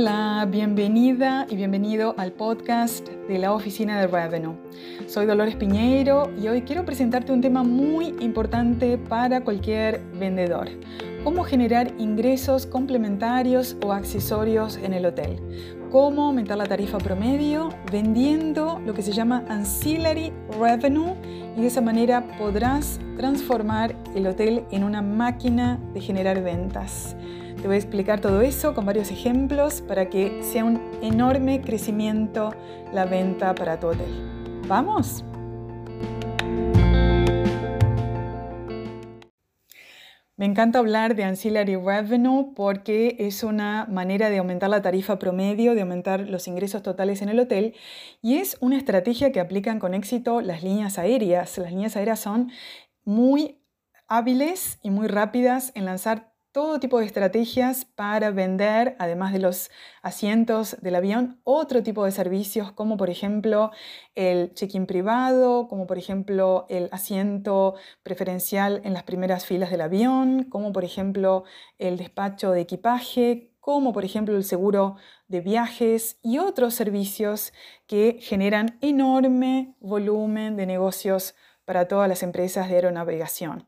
Hola, bienvenida y bienvenido al podcast de la Oficina de Revenue. Soy Dolores Piñeiro y hoy quiero presentarte un tema muy importante para cualquier vendedor. Cómo generar ingresos complementarios o accesorios en el hotel. Cómo aumentar la tarifa promedio vendiendo lo que se llama ancillary revenue y de esa manera podrás transformar el hotel en una máquina de generar ventas. Te voy a explicar todo eso con varios ejemplos para que sea un enorme crecimiento la venta para tu hotel. ¿Vamos? Me encanta hablar de ancillary revenue porque es una manera de aumentar la tarifa promedio, de aumentar los ingresos totales en el hotel y es una estrategia que aplican con éxito las líneas aéreas. Las líneas aéreas son muy hábiles y muy rápidas en lanzar todo tipo de estrategias para vender, además de los asientos del avión, otro tipo de servicios como por ejemplo el check-in privado, como por ejemplo el asiento preferencial en las primeras filas del avión, como por ejemplo el despacho de equipaje, como por ejemplo el seguro de viajes y otros servicios que generan enorme volumen de negocios para todas las empresas de aeronavegación.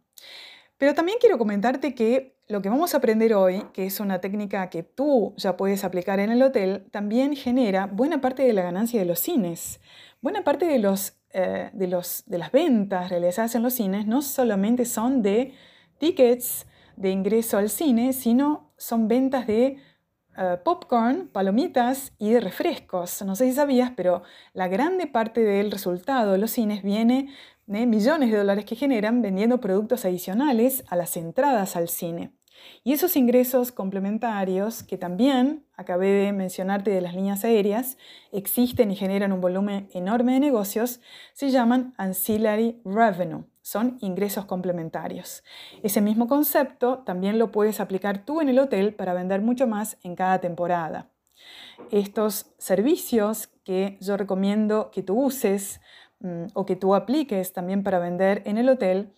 Pero también quiero comentarte que lo que vamos a aprender hoy, que es una técnica que tú ya puedes aplicar en el hotel, también genera buena parte de la ganancia de los cines. Buena parte de, eh, las ventas realizadas en los cines no solamente son de tickets de ingreso al cine, sino son ventas de eh, popcorn, palomitas y de refrescos. No sé si sabías, pero la grande parte del resultado de los cines viene millones de dólares que generan vendiendo productos adicionales a las entradas al cine. Y esos ingresos complementarios, que también acabé de mencionarte de las líneas aéreas, existen y generan un volumen enorme de negocios, se llaman ancillary revenue, son ingresos complementarios. Ese mismo concepto también lo puedes aplicar tú en el hotel para vender mucho más en cada temporada. Estos servicios que yo recomiendo que tú uses o que tú apliques también para vender en el hotel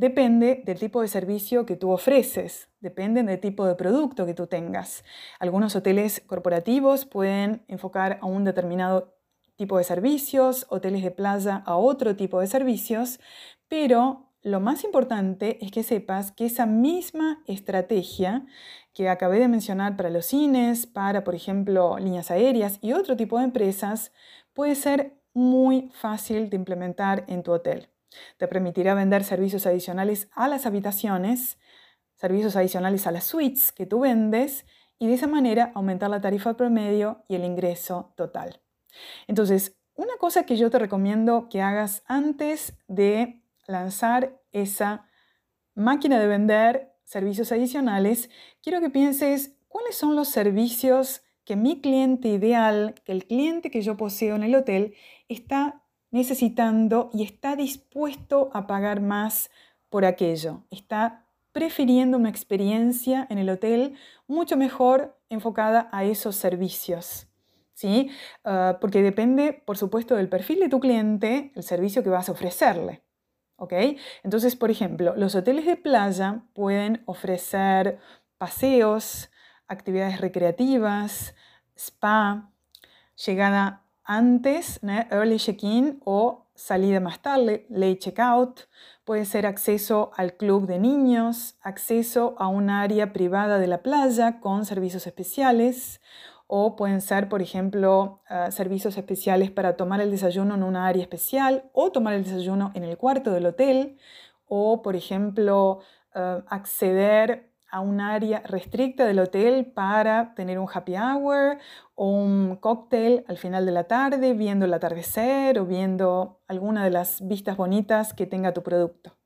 Depende del tipo de servicio que tú ofreces, depende del tipo de producto que tú tengas. Algunos hoteles corporativos pueden enfocar a un determinado tipo de servicios, hoteles de playa a otro tipo de servicios, pero lo más importante es que sepas que esa misma estrategia que acabé de mencionar para los cines, para, por ejemplo, líneas aéreas y otro tipo de empresas, puede ser muy fácil de implementar en tu hotel. Te permitirá vender servicios adicionales a las habitaciones, servicios adicionales a las suites que tú vendes y de esa manera aumentar la tarifa promedio y el ingreso total. Entonces, una cosa que yo te recomiendo que hagas antes de lanzar esa máquina de vender servicios adicionales, quiero que pienses cuáles son los servicios que mi cliente ideal, que el cliente que yo poseo en el hotel, está necesitando y está dispuesto a pagar más por aquello. Está prefiriendo una experiencia en el hotel mucho mejor enfocada a esos servicios. ¿sí? Ah, porque depende, por supuesto, del perfil de tu cliente, el servicio que vas a ofrecerle. ¿ok? Entonces, por ejemplo, los hoteles de playa pueden ofrecer paseos, actividades recreativas, spa, llegada antes, early check-in o salida más tarde, late check-out. Puede ser acceso al club de niños, acceso a un área privada de la playa con servicios especiales o pueden ser, por ejemplo, ah, servicios especiales para tomar el desayuno en una área especial o tomar el desayuno en el cuarto del hotel o, por ejemplo, ah, acceder a un área restricta del hotel para tener un happy hour o un cóctel al final de la tarde, viendo el atardecer o viendo alguna de las vistas bonitas que tenga tu producto.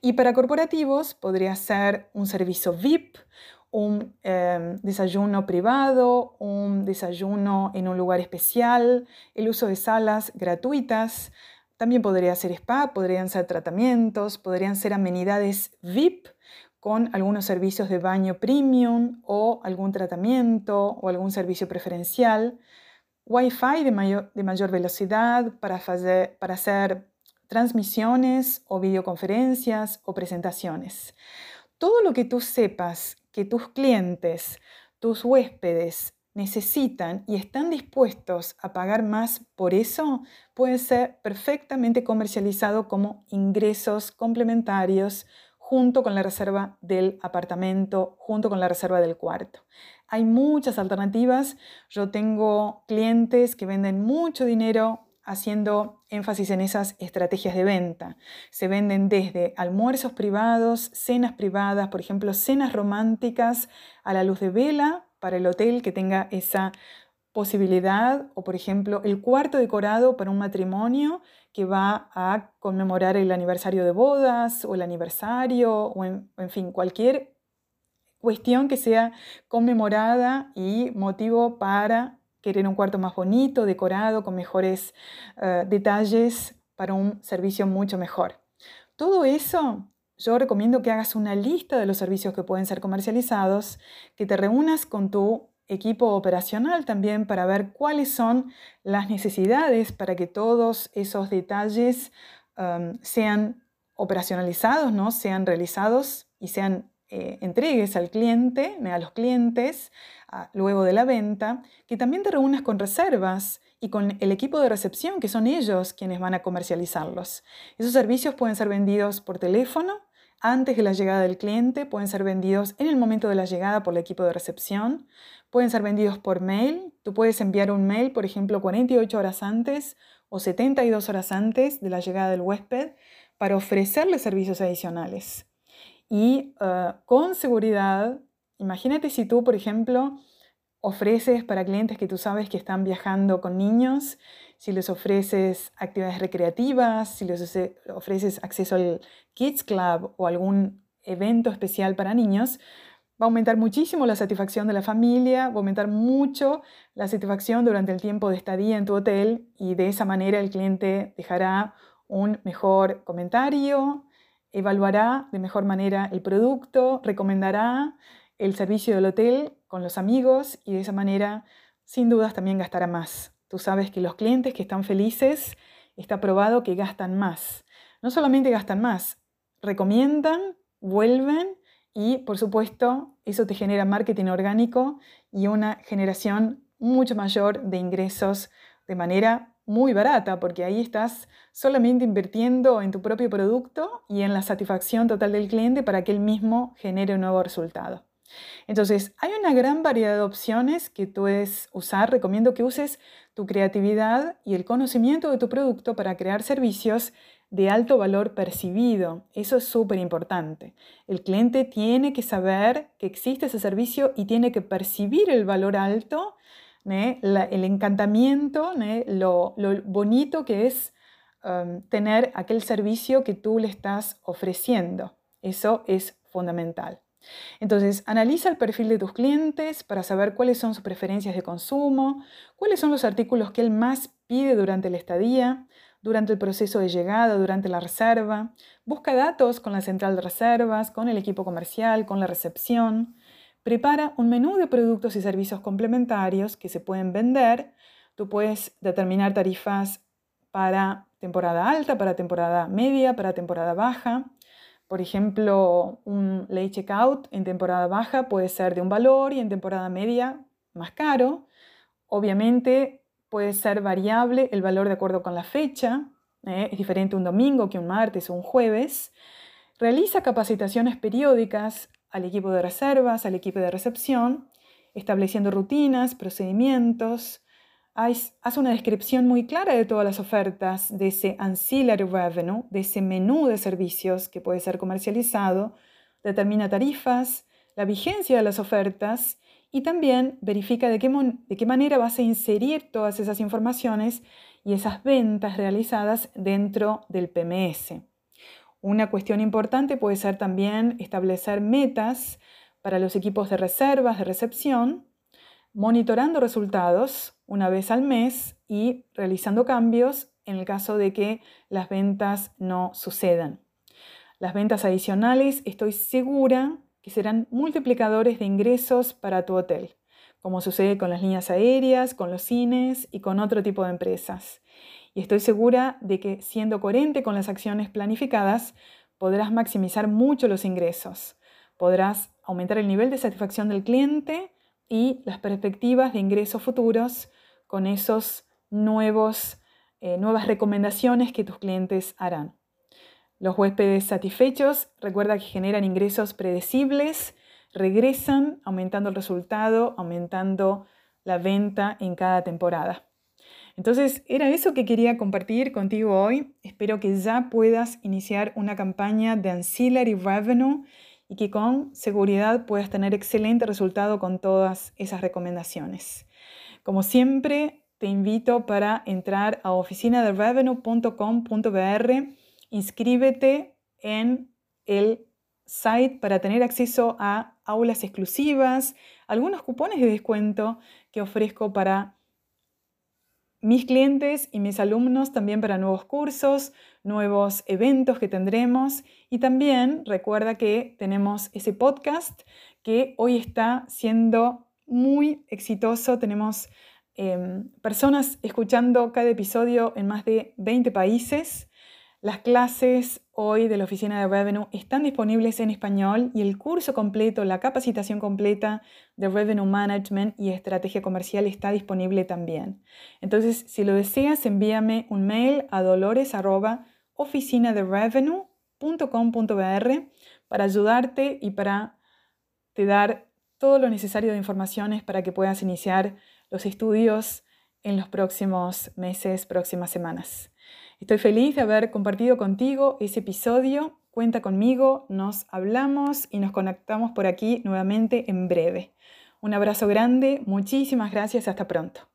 Y para corporativos podría ser un servicio VIP, un em, desayuno privado, un desayuno en un lugar especial, el uso de salas gratuitas. También podría ser spa, podrían ser tratamientos, podrían ser amenidades VIP con algunos servicios de baño premium o algún tratamiento o algún servicio preferencial, Wi-Fi de mayor, de mayor velocidad para, para hacer transmisiones o videoconferencias o presentaciones. Todo lo que tú sepas que tus clientes, tus huéspedes necesitan y están dispuestos a pagar más por eso, puede ser perfectamente comercializado como ingresos complementarios junto con la reserva del apartamento, junto con la reserva del cuarto. Hay muchas alternativas. Yo tengo clientes que venden mucho dinero haciendo énfasis en esas estrategias de venta. Se venden desde almuerzos privados, cenas privadas, por ejemplo, cenas románticas a la luz de vela para el hotel que tenga esa posibilidad, o por ejemplo, el cuarto decorado para un matrimonio que va a conmemorar el aniversario de bodas o el aniversario o en, fin, cualquier cuestión que sea conmemorada y motivo para querer un cuarto más bonito, decorado, con mejores eh, detalles para un servicio mucho mejor. Todo eso yo recomiendo que hagas una lista de los servicios que pueden ser comercializados, que te reúnas con tu equipo operacional también para ver cuáles son las necesidades para que todos esos detalles um, sean operacionalizados, ¿no? sean realizados y sean eh, entregues al cliente, a los clientes, luego de la venta, que también te reúnas con reservas y con el equipo de recepción, que son ellos quienes van a comercializarlos. Esos servicios pueden ser vendidos por teléfono, antes de la llegada del cliente, pueden ser vendidos en el momento de la llegada por el equipo de recepción, pueden ser vendidos por mail. Tú puedes enviar un mail, por ejemplo, 48 horas antes o 72 horas antes de la llegada del huésped para ofrecerle servicios adicionales. Y eh, con seguridad, imagínate si tú, por ejemplo, ofreces para clientes que tú sabes que están viajando con niños, si les ofreces actividades recreativas, si les ofreces acceso al Kids Club o algún evento especial para niños, va a aumentar muchísimo la satisfacción de la familia, va a aumentar mucho la satisfacción durante el tiempo de estadía en tu hotel y de esa manera el cliente dejará un mejor comentario, evaluará de mejor manera el producto, recomendará el servicio del hotel con los amigos y de esa manera sin dudas también gastará más. Tú sabes que los clientes que están felices está probado que gastan más. No solamente gastan más, recomiendan, vuelven y por supuesto eso te genera marketing orgánico y una generación mucho mayor de ingresos de manera muy barata, porque ahí estás solamente invirtiendo en tu propio producto y en la satisfacción total del cliente para que él mismo genere un nuevo resultado. Entonces, hay una gran variedad de opciones que puedes usar. Recomiendo que uses tu creatividad y el conocimiento de tu producto para crear servicios de alto valor percibido. Eso es súper importante. El cliente tiene que saber que existe ese servicio y tiene que percibir el valor alto, el encantamiento, lo, bonito que es um, tener aquel servicio que tú le estás ofreciendo. Eso es fundamental. Entonces, analiza el perfil de tus clientes para saber cuáles son sus preferencias de consumo, cuáles son los artículos que él más pide durante la estadía, durante el proceso de llegada, durante la reserva. Busca datos con la central de reservas, con el equipo comercial, con la recepción. Prepara un menú de productos y servicios complementarios que se pueden vender. Tú puedes determinar tarifas para temporada alta, para temporada media, para temporada baja. Por ejemplo, un late checkout en temporada baja puede ser de un valor y en temporada media más caro. Obviamente puede ser variable el valor de acuerdo con la fecha. ¿eh? Es diferente un domingo que un martes o un jueves. Realiza capacitaciones periódicas al equipo de reservas, al equipo de recepción, estableciendo rutinas, procedimientos, haz una descripción muy clara de todas las ofertas de ese ancillary revenue, de ese menú de servicios que puede ser comercializado, determina tarifas, la vigencia de las ofertas y también verifica de qué, de qué manera vas a inserir todas esas informaciones y esas ventas realizadas dentro del PMS. Una cuestión importante puede ser también establecer metas para los equipos de reservas, de recepción, monitorando resultados una vez al mes y realizando cambios en el caso de que las ventas no sucedan. Las ventas adicionales estoy segura que serán multiplicadores de ingresos para tu hotel, como sucede con las líneas aéreas, con los cines y con otro tipo de empresas. Y estoy segura de que siendo coherente con las acciones planificadas, podrás maximizar mucho los ingresos, podrás aumentar el nivel de satisfacción del cliente, y las perspectivas de ingresos futuros con esos nuevos, eh, nuevas recomendaciones que tus clientes harán. Los huéspedes satisfechos, recuerda que generan ingresos predecibles, regresan aumentando el resultado, aumentando la venta en cada temporada. Entonces, era eso que quería compartir contigo hoy. Espero que ya puedas iniciar una campaña de ancillary revenue y que con seguridad puedas tener excelente resultado con todas esas recomendaciones. Como siempre, te invito para entrar a oficinaderevenue.com.br, inscríbete en el site para tener acceso a aulas exclusivas, algunos cupones de descuento que ofrezco para mis clientes y mis alumnos también para nuevos cursos, nuevos eventos que tendremos y también recuerda que tenemos ese podcast que hoy está siendo muy exitoso. Tenemos em, personas escuchando cada episodio en más de 20 países. Las clases hoy de la Oficina de Revenue están disponibles en español y el curso completo, la capacitación completa de Revenue Management y Estrategia Comercial está disponible también. Entonces, si lo deseas, envíame un mail a dolores.oficinaderevenue.com.br para ayudarte y para te dar todo lo necesario de informaciones para que puedas iniciar los estudios en los próximos meses, próximas semanas. Estoy feliz de haber compartido contigo ese episodio. Cuenta conmigo, nos hablamos y nos conectamos por aquí nuevamente en breve. Un abrazo grande, muchísimas gracias, hasta pronto.